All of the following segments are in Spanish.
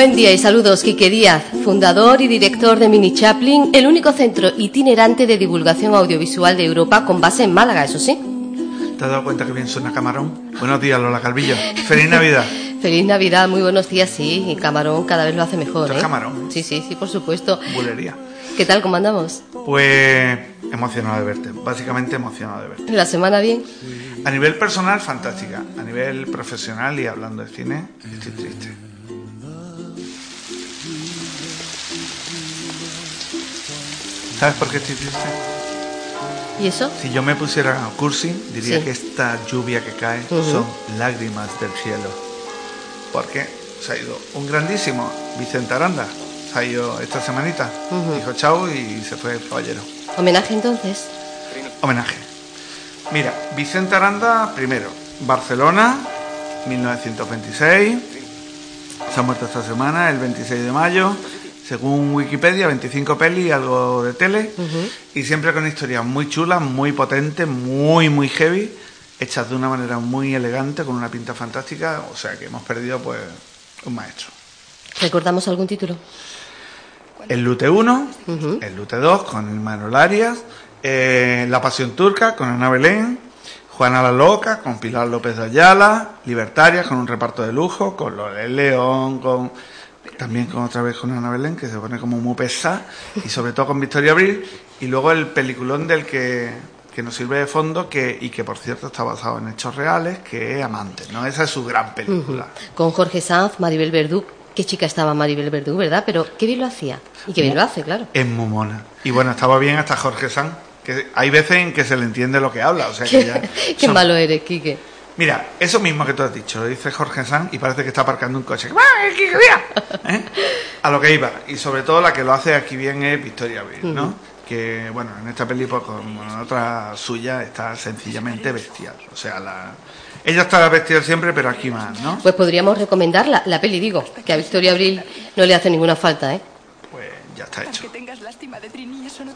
Buen día y saludos, Quique Díaz, fundador y director de Mini Chaplin, el único centro itinerante de divulgación audiovisual de Europa con base en Málaga, eso sí. ¿Te has dado cuenta que bien suena Camarón? Buenos días, Lola Calvillo. Feliz Navidad. Feliz Navidad, muy buenos días, sí. Y Camarón cada vez lo hace mejor. ¿Esto es ¿eh? Camarón? Sí, sí, sí, por supuesto. Bulería. ¿Qué tal, cómo andamos? Pues emocionado de verte, básicamente emocionado de verte. ¿La semana bien? A nivel personal, fantástica. A nivel profesional y hablando de cine, estoy triste. ¿Sabes por qué estoy triste? ¿Y eso? Si yo me pusiera cursi, diría Sí. que esta lluvia que cae son lágrimas del cielo. Porque se ha ido un grandísimo Vicente Aranda. Se ha ido esta semanita. Ujú. Dijo chao y se fue el caballero. ¿Homenaje entonces? Homenaje. Mira, Vicente Aranda, primero, Barcelona, 1926. Se ha muerto esta semana, el 26 de mayo. Según Wikipedia, 25 pelis, algo de tele. Y siempre con historias muy chulas, muy potentes, muy, muy heavy. Hechas de una manera muy elegante, con una pinta fantástica. O sea que hemos perdido, pues, un maestro. ¿Recordamos algún título? El Lute 1, Ujú. el Lute 2 con Manuel Arias, eh, La Pasión Turca con Ana Belén, Juana la Loca con Pilar López de Ayala, Libertarias con un reparto de lujo, con Lorel León, con también con otra vez con Ana Belén, que se pone como muy pesada, y sobre todo con Victoria Abril, y luego el peliculón del que, que nos sirve de fondo, que, y que por cierto está basado en hechos reales, que es Amantes, ¿no? Esa es su gran película. Con Jorge Sanz, Maribel Verdú. Qué chica estaba Maribel Verdú, ¿verdad? Pero qué bien lo hacía. Y qué bien lo hace, claro. Es muy mona. Y bueno, estaba bien hasta Jorge Sanz, que hay veces en que se le entiende lo que habla, o sea que ya... qué son- malo eres, Quique. Mira, eso mismo que tú has dicho, lo dice Jorge Sanz y parece que está aparcando un coche. ¿Eh? A lo que iba. Y sobre todo la que lo hace aquí bien es Victoria Abril, ¿no? Que, bueno, en esta peli, pues, como en otra suya, está sencillamente bestial. O sea, la... ella está bestial siempre, pero aquí más, ¿no? Pues podríamos recomendar la, peli, digo, que a Victoria Abril no le hace ninguna falta, ¿eh? Pues ya está hecho.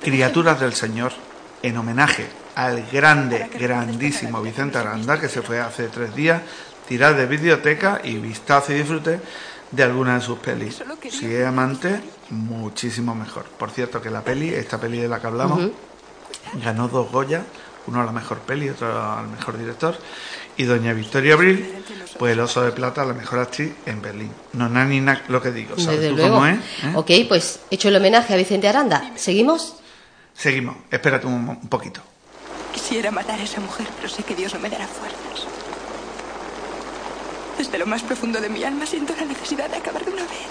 Criaturas del Señor, en homenaje al grande, grandísimo Vicente Aranda, que se fue hace tres días, tirar de biblioteca y vistazo y disfrute de alguna de sus pelis. Si es amante, muchísimo mejor. Por cierto, que la peli, esta peli de la que hablamos, ganó dos Goya, uno a la mejor peli, otro al mejor director, y doña Victoria Abril, pues el oso de plata a la mejor actriz en Berlín. No, na ni na, lo que digo, ¿sabes Desde tú luego. cómo es? ¿Eh? Ok, pues hecho el homenaje a Vicente Aranda. ¿Seguimos? Seguimos, espérate un, un poquito. Quisiera matar a esa mujer, pero sé que Dios no me dará fuerzas. Desde lo más profundo de mi alma siento la necesidad de acabar de una vez.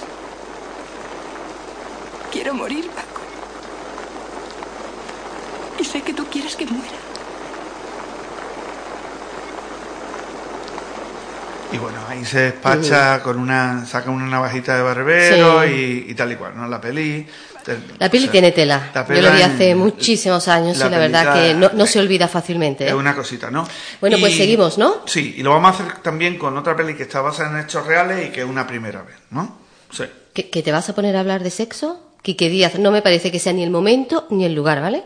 Quiero morir, Paco. Y sé que tú quieres que muera. Y bueno, ahí se despacha con una, saca una navajita de barbero y, y tal y cual, ¿no? La peli. La peli o sea, tiene tela. la Yo lo vi hace en- muchísimos años la y la verdad que no, no se olvida fácilmente. Es ¿eh? una cosita, ¿no? Bueno, pues seguimos, ¿no? Sí, y lo vamos a hacer también con otra peli que está basada en hechos reales y que es una primera vez, ¿no? Sí. ¿Que, que te vas a poner a hablar de sexo? Quique Díaz, no me parece que sea ni el momento ni el lugar, ¿vale?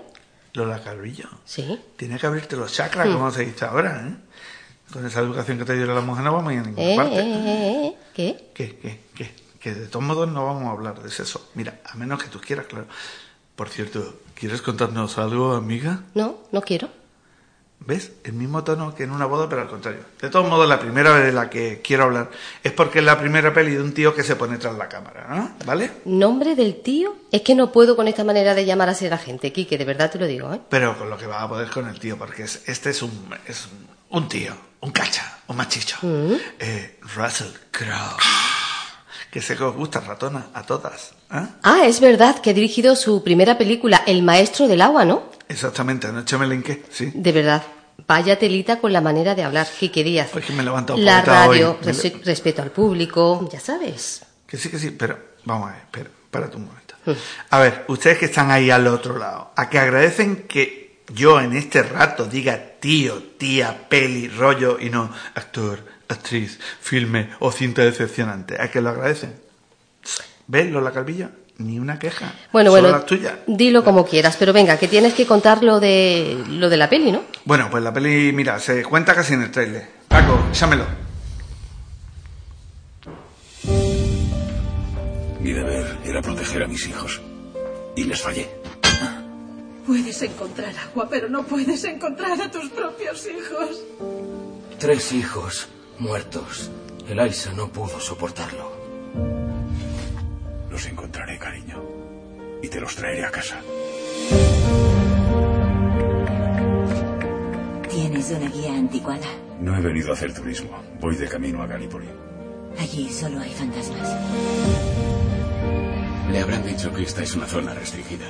Lola Calvillo. Sí. Tiene que abrirte los chakras, Hmm. como se dice ahora, ¿eh? Con esa educación que te dio la mujer no vamos a ir a ninguna Eh, parte. eh, eh, eh, ¿Qué? ¿Qué, qué, qué? Que de todos modos no vamos a hablar de sexo. Mira, a menos que tú quieras, claro. Por cierto, ¿quieres contarnos algo, amiga? No, no quiero. ¿Ves? El mismo tono que en una boda, pero al contrario. De todos modos, la primera vez de la que quiero hablar es porque es la primera peli de un tío que se pone tras la cámara, ¿no? ¿Vale? ¿Nombre del tío? Es que no puedo con esta manera de llamar a la gente, Quique, de verdad te lo digo, ¿eh? Pero con lo que va a poder con el tío, porque es- este es un, es un, un tío, un cacha, un machicho. Eh, Russell Crowe. Que sé que os gusta, ratona, a todas. ¿eh? Ah, es verdad que ha dirigido su primera película, El Maestro del Agua, ¿no? Exactamente, anoche me linké, sí. De verdad. Vaya telita con la manera de hablar, Quique Díaz. Que me he levantado La hoy. radio, Me res- le- respeto al público, ya sabes. Que sí, que sí, pero vamos a ver, espera, párate un momento. A ver, ustedes que están ahí al otro lado, a que agradecen que yo en este rato diga tío, tía, peli, rollo y no actor, actriz, filme o cinta decepcionante, a que lo agradecen. ¿Ves, Lola Calvillo? Ni una queja. Bueno, Solo bueno, las tuyas. dilo como quieras, pero venga, que tienes que contar lo de, lo de la peli, ¿no? Bueno, pues la peli, mira, se cuenta casi en el trailer. Paco, échamelo. Mi deber era proteger a mis hijos. Y les fallé. Puedes encontrar agua, pero no puedes encontrar a tus propios hijos. Tres hijos muertos. Eliza no pudo soportarlo. Los encontraré, cariño. Y te los traeré a casa. ¿Tienes una guía anticuada? No he venido a hacer turismo. Voy de camino a Gallipoli. Allí solo hay fantasmas. Le habrán dicho que esta es una zona restringida.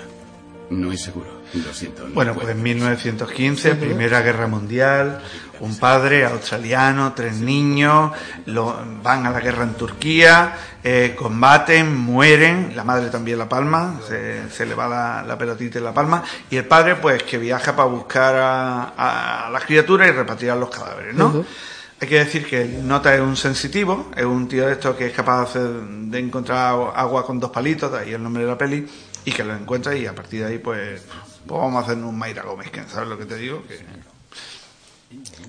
No es seguro, lo siento. no Bueno, pues en 1915, Primera Guerra Mundial, un padre australiano, tres niños, lo- van a la guerra en Turquía, eh, combaten, mueren, la madre también la palma, se, se le va la, la pelotita en la palma, y el padre pues que viaja para buscar a, a- a las criaturas y repatriar los cadáveres, ¿no? Hay que decir que el Nota es un sensitivo, es un tío de esto que es capaz de, encontrar agua con dos palitos, de ahí el nombre de la peli, y que lo encuentra y a partir de ahí pues, pues vamos a hacer un Mayra Gómez, que ¿sabes lo que te digo? Que...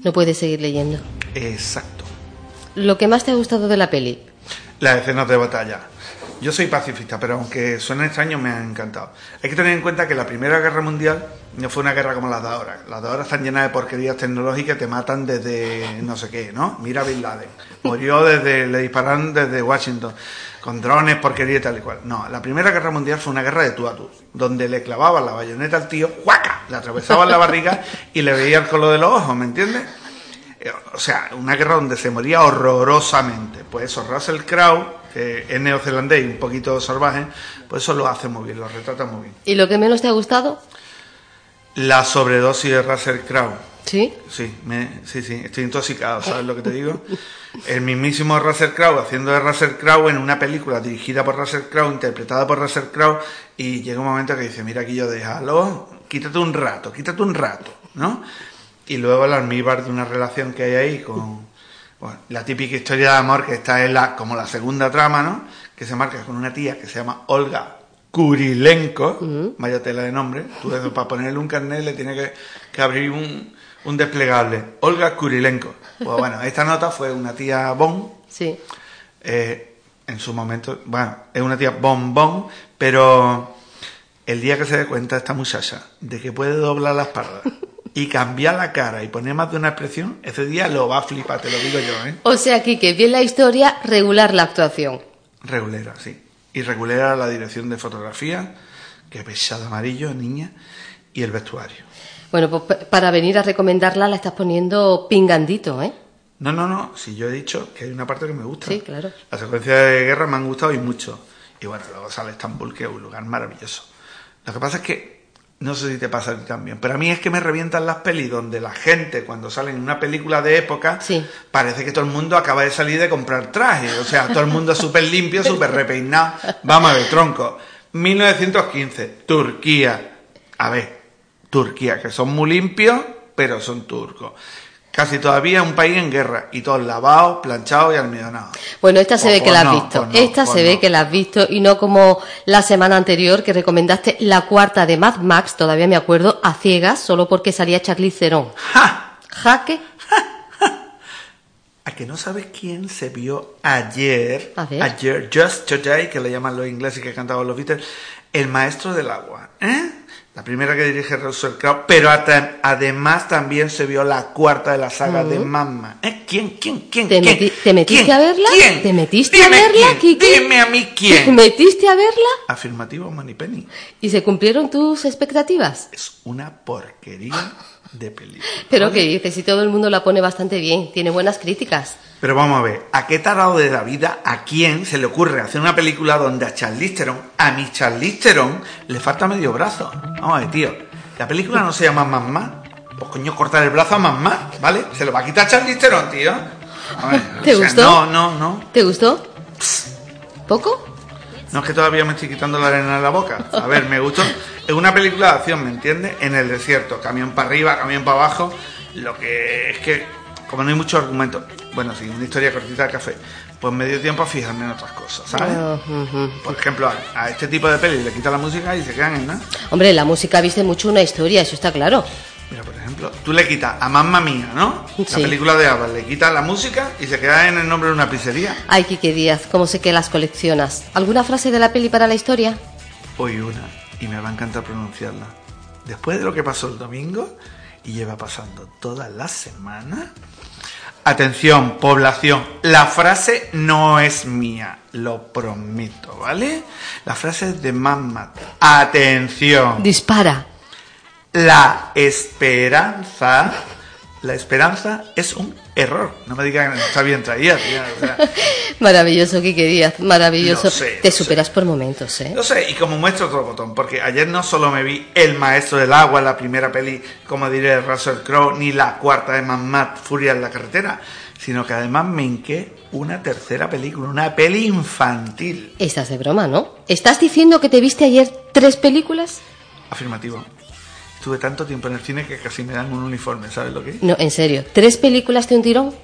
No puedes seguir leyendo. Exacto. Lo que más te ha gustado de la peli. Las escenas de batalla. Yo soy pacifista, pero aunque suene extraño, me han encantado. Hay que tener en cuenta que la Primera Guerra Mundial no fue una guerra como las de ahora. Las de ahora están llenas de porquerías tecnológicas que te matan desde no sé qué, ¿no? Mira Bin Laden. Murió desde, le dispararon desde Washington, con drones, porquería y tal y cual. No, la Primera Guerra Mundial fue una guerra de tú a tú, donde le clavaban la bayoneta al tío, ¡guaca! Le atravesaban la barriga y le veía el color de los ojos, ¿me entiendes? Eh, O sea, una guerra donde se moría horrorosamente. Pues eso, Russell Crowe, que es neozelandés y un poquito salvaje, pues eso lo hace muy bien, lo retrata muy bien. ¿Y lo que menos te ha gustado? La sobredosis de Russell Crowe. Sí. Sí, me, sí, sí, estoy intoxicado, ¿sabes lo que te digo? El mismísimo Russell Crowe haciendo de Russell Crowe en una película dirigida por Russell Crowe, interpretada por Russell Crowe, y llega un momento que dice, mira aquí yo déjalo, quítate un rato, quítate un rato, ¿no? Y luego el almíbar de una relación que hay ahí con bueno, la típica historia de amor que está en la, como la segunda trama, ¿no? Que se marca con una tía que se llama Olga Kurilenko, vaya tela de nombre, tú eso, para ponerle un carnet le tiene que, que abrir un, un desplegable. Olga Kurilenko. Pues bueno, esta nota fue una tía Bon, Sí. eh, en su momento, bueno, es una tía bombón, pero el día que se dé cuenta esta muchacha de que puede doblar la espalda y cambiar la cara y poner más de una expresión, ese día lo va a flipar, te lo digo yo, ¿eh? O sea, aquí que bien la historia, regular la actuación. Regulera, sí. Y regulera la dirección de fotografía, que es pesada amarillo, niña, y el vestuario. Bueno, pues pa- para venir a recomendarla la estás poniendo pingandito, ¿eh? No, no, no, si yo he dicho que hay una parte que me gusta. Sí, claro. Las secuencias de guerra me han gustado y mucho. Y bueno, luego sale Estambul, que es un lugar maravilloso. Lo que pasa es que, no sé si te pasa a ti también, pero a mí es que me revientan las pelis donde la gente, cuando sale en una película de época, Sí. parece que todo el mundo acaba de salir de comprar trajes. O sea, todo el mundo súper limpio, súper repeinado. Vamos a ver, tronco. 1915, Turquía. A ver, Turquía, que son muy limpios, pero son turcos. Casi todavía un país en guerra y todos lavados, planchados y almidonados. Bueno, esta se ve que la has no, visto. no, esta se ve que la has visto y no como la semana anterior que recomendaste la cuarta de Mad Max, todavía me acuerdo, a ciegas, solo porque salía Charlize Theron. ¡Ja! Jaque. ¿A que no sabes quién se vio ayer? Ayer, just today, que le llaman los ingleses que cantaban los Beatles, El Maestro del Agua. ¿eh? La primera que dirige Russell Crowe, pero además también se vio la cuarta de la saga de Mamma. ¿Eh? ¿Quién? ¿Quién? ¿Quién? ¿Te ¿Quién? meti- te metiste ¿Quién? a verla? ¿Quién? ¿Te metiste Dime a verla, quién? Dime a mí ¿Te quién. metiste a verla? Afirmativo, Moneypenny. ¿Y se cumplieron tus expectativas? Es una porquería de película. Pero que dices, si todo el mundo la pone bastante bien, tiene buenas críticas. Pero vamos a ver, ¿a qué tarado de la vida, a quién se le ocurre hacer una película donde a Charlize Theron, a mi Charlize Theron, le falta medio brazo? Vamos a ver, tío, la película no se llama Más Más. Pues coño, cortar el brazo a Más Más, ¿vale? Se lo va a quitar Charlize Theron, tío. A ver, ¿Te o sea, gustó? No, no, no. ¿Te gustó? ¿Poco? No es que todavía me estoy quitando la arena de la boca. A ver, me gustó. Es una película de acción, ¿me entiendes? En el desierto, camión para arriba, camión para abajo. Lo que es que, como no hay mucho argumento, bueno, sí, una historia cortita de café, pues me dio tiempo a fijarme en otras cosas, ¿sabes? Por ejemplo, a, a este tipo de pelis le quita la música y se quedan en nada. Hombre, la música viste mucho una historia, eso está claro. Mira, por ejemplo, tú le quitas a Mamma Mía, ¿no? Sí. La película de Abba, le quitas la música y se queda en el nombre de una pizzería. Ay, Quique Díaz, cómo sé que las coleccionas. ¿Alguna frase de la peli para la historia? Hoy una, y me va a encantar pronunciarla. Después de lo que pasó el domingo, y lleva pasando toda la semana. Atención, población, la frase no es mía, lo prometo, ¿vale? La frase es de Mamma. Atención. Dispara. La esperanza, la esperanza es un error. No me digan que está bien traída, tía, o sea, Maravilloso, Quique Díaz, maravilloso. Sé, Te superas por momentos, ¿eh? No sé, y como muestro otro botón, porque ayer no solo me vi El Maestro del Agua, la primera peli, como diré, Russell Crowe, ni la cuarta de Mad Max, Furia en la carretera, sino que además me hinqué una tercera película, una peli infantil. Estás de broma, ¿no? ¿Estás diciendo que te viste ayer tres películas? Afirmativo. Estuve tanto tiempo en el cine que casi me dan un uniforme, ¿sabes lo que es? No, en serio. ¿Tres películas de un tirón?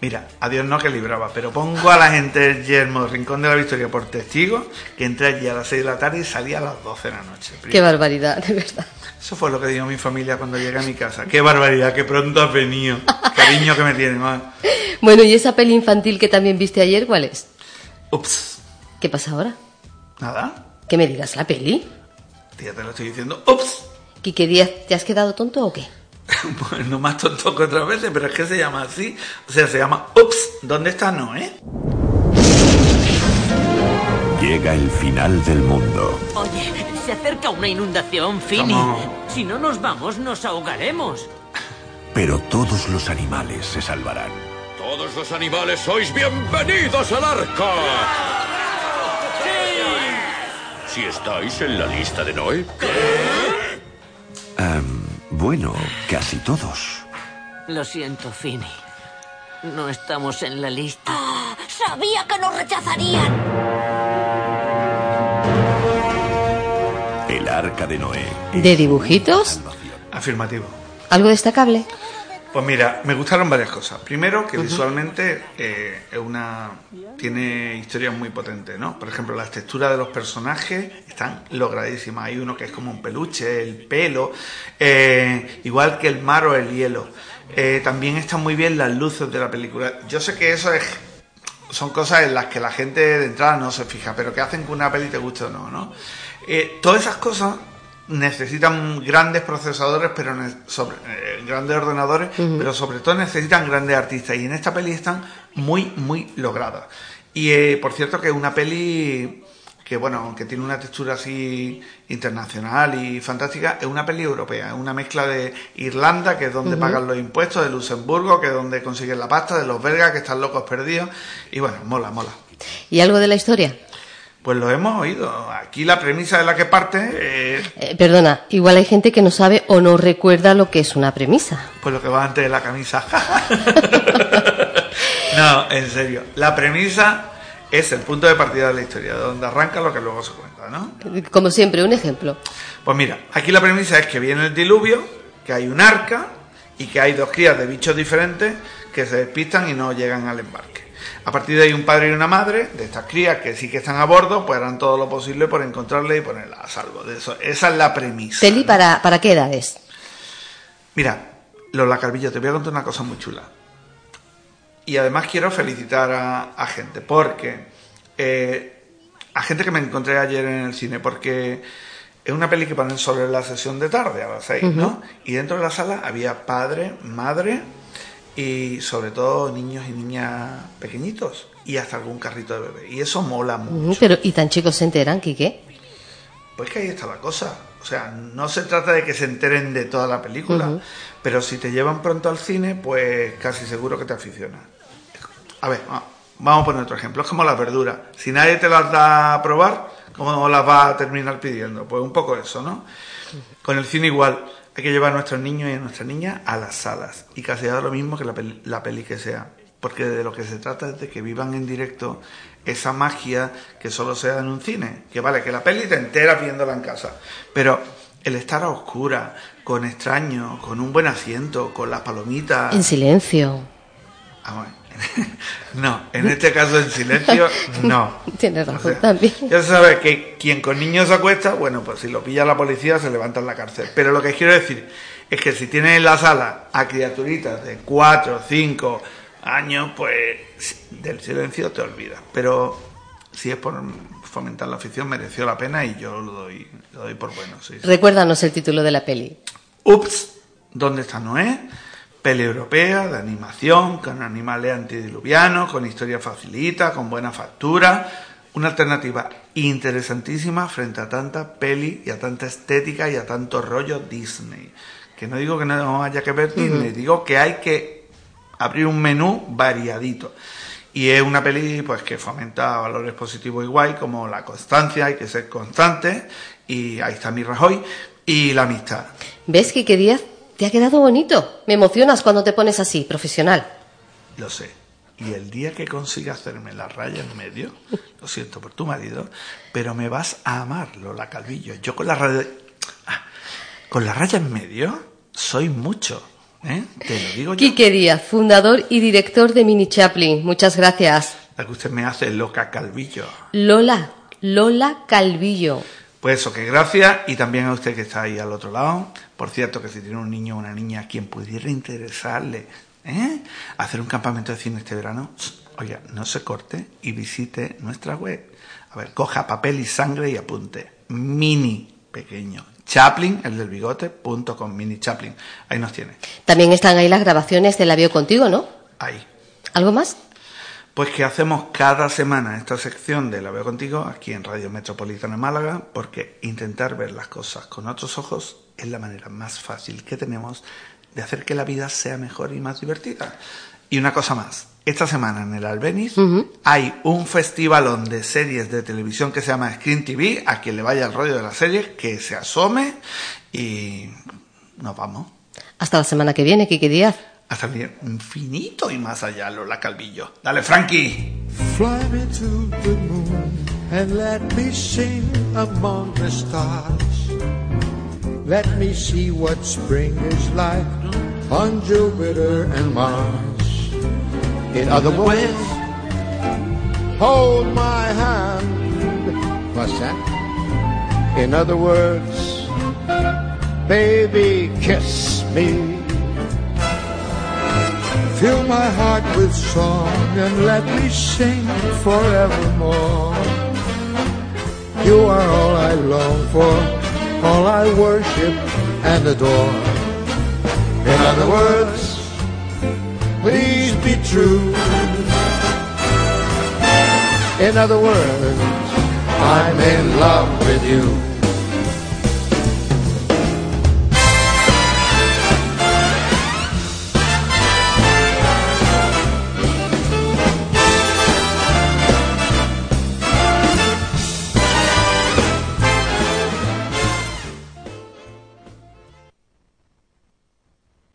Mira, a Dios no que libraba, pero pongo a la gente del Yermo, Rincón de la Victoria, por testigo, que entré allí a las 6 de la tarde y salí a las 12 de la noche. Qué barbaridad, de verdad. Eso fue lo que dijo mi familia cuando llegué a mi casa. Qué barbaridad, qué pronto has venido. Cariño que me tienen. ah. Bueno, ¿y esa peli infantil que también viste ayer, cuál es? Ups. ¿Qué pasa ahora? Nada. ¿Que me digas la peli? Tía, te lo estoy diciendo. Ups. Quique Díaz, ¿te has quedado tonto o qué? Pues no más tonto que otras veces, pero es que se llama así. O sea, se llama Ups. ¿Dónde está Noé? Llega el final del mundo. Oye, se acerca una inundación, Fini. ¿Cómo? Si no nos vamos, nos ahogaremos. Pero todos los animales se salvarán. Todos los animales sois bienvenidos al arca. Si estáis en la lista de Noé. Em, bueno, casi todos. Lo siento, Fini. No estamos en la lista. Sabía que nos rechazarían. El arca de Noé. ¿De dibujitos? Afirmativo. ¿Algo destacable? Pues mira, me gustaron varias cosas. Primero, que visualmente eh, es una tiene historias muy potentes, ¿no? Por ejemplo, las texturas de los personajes están logradísimas. Hay uno que es como un peluche, el pelo, eh, igual que el mar o el hielo. Eh, también están muy bien las luces de la película. Yo sé que eso es son cosas en las que la gente de entrada no se fija, pero que hacen que una peli te guste o no, ¿no? Todas esas cosas necesitan grandes procesadores, pero sobre, eh, grandes ordenadores, pero sobre todo necesitan grandes artistas. Y en esta peli están muy, muy logradas. Y eh, por cierto que es una peli que, bueno, aunque tiene una textura así internacional y fantástica, es una peli europea. Es una mezcla de Irlanda, que es donde pagan los impuestos, de Luxemburgo, que es donde consiguen la pasta, de los belgas, que están locos perdidos. Y bueno, mola, mola. ¿Y algo de la historia? Pues lo hemos oído. Aquí la premisa de la que parte es Eh, perdona, igual hay gente que no sabe o no recuerda lo que es una premisa. pues lo que va antes de la camisa. no, en serio. La premisa es el punto de partida de la historia, de donde arranca lo que luego se cuenta, ¿no? Como siempre, un ejemplo. Pues mira, aquí la premisa es que viene el diluvio, que hay un arca y que hay dos crías de bichos diferentes que se despistan y no llegan al embarque. A partir de ahí un padre y una madre de estas crías que sí que están a bordo, pues harán todo lo posible por encontrarle y ponerla a salvo. De eso, esa es la premisa. Peli para, ¿para qué edades? Mira, Lola Carvillo, te voy a contar una cosa muy chula. Y además quiero felicitar a, a gente, porque eh, a gente que me encontré ayer en el cine, porque es una peli que ponen sobre la sesión de tarde a las seis, ¿no? Y dentro de la sala había padre, madre y sobre todo niños y niñas pequeñitos y hasta algún carrito de bebé. Y eso mola mucho. Pero, ¿y tan chicos se enteran, Quique? Pues que ahí está la cosa. O sea, no se trata de que se enteren de toda la película, pero si te llevan pronto al cine, pues casi seguro que te aficionas. A ver, va- vamos a poner otro ejemplo. Es como las verduras. Si nadie te las da a probar, ¿cómo las vas a terminar pidiendo? Pues un poco eso, ¿no? Con el cine igual. Hay que llevar a nuestros niños y a nuestras niñas a las salas. Y casi da lo mismo que la peli, la peli que sea. Porque de lo que se trata es de que vivan en directo esa magia que solo se da en un cine. Que vale, que la peli te enteras viéndola en casa. Pero el estar a oscura, con extraños, con un buen asiento, con las palomitas. En silencio. Vamos, no, en este caso en silencio, no. Tienes O razón sea, también. Ya se sabe que quien con niños se acuesta, bueno, pues si lo pilla la policía se levanta en la cárcel. Pero lo que quiero decir es que si tienes en la sala a criaturitas de 4, 5 años, pues del silencio te olvidas. Pero si es por fomentar la afición, mereció la pena y yo lo doy, lo doy por bueno. Sí, sí. Recuérdanos el título de la peli. Ups, ¿dónde está Noé? Peli europea de animación, con animales antidiluvianos, con historia facilita, con buena factura. Una alternativa interesantísima frente a tanta peli y a tanta estética y a tanto rollo Disney. Que no digo que no haya que ver Disney, digo que hay que abrir un menú variadito. Y es una peli pues que fomenta valores positivos y guay, como la constancia, hay que ser constante, y ahí está mi Rajoy, y la amistad. ¿Ves, Quique Díaz? Te ha quedado bonito. Me emocionas cuando te pones así, profesional. Lo sé. Y el día que consiga hacerme la raya en medio, lo siento por tu marido, pero me vas a amar, Lola Calvillo. Yo con la raya, ah, con la raya en medio soy mucho. ¿eh? Te lo digo yo. Quique Díaz, fundador y director de Mini Chaplin. Muchas gracias. La que usted me hace loca Calvillo. Lola, Lola Calvillo. Pues eso, que gracias y también a usted que está ahí al otro lado. Por cierto, que si tiene un niño o una niña a quien pudiera interesarle ¿eh? hacer un campamento de cine este verano, oiga, no se corte y visite nuestra web. A ver, coja papel y sangre y apunte. Mini, pequeño. Chaplin, el del bigote, punto con mini Chaplin. Ahí nos tiene. También están ahí las grabaciones de La Veo Contigo, ¿no? Ahí. ¿Algo más? Pues que hacemos cada semana esta sección de La Veo Contigo aquí en Radio Metropolitana Málaga, porque intentar ver las cosas con otros ojos es la manera más fácil que tenemos de hacer que la vida sea mejor y más divertida. Y una cosa más, esta semana en el Albeniz hay un festivalón de series de televisión que se llama Screen TV, a quien le vaya el rollo de las series, que se asome y nos vamos. Hasta la semana que viene, Quique Díaz. Hasta el infinito y más allá, Lola Calvillo. Dale, Frankie. Fly me to the moon and let me sing among the stars. Let me see what spring is like on Jupiter and Mars. In other words, hold my hand. What's that? In other words, baby, kiss me. Fill my heart with song and let me sing forevermore. You are all I long for, all I worship and adore. In other words, please be true. In other words, I'm in love with you.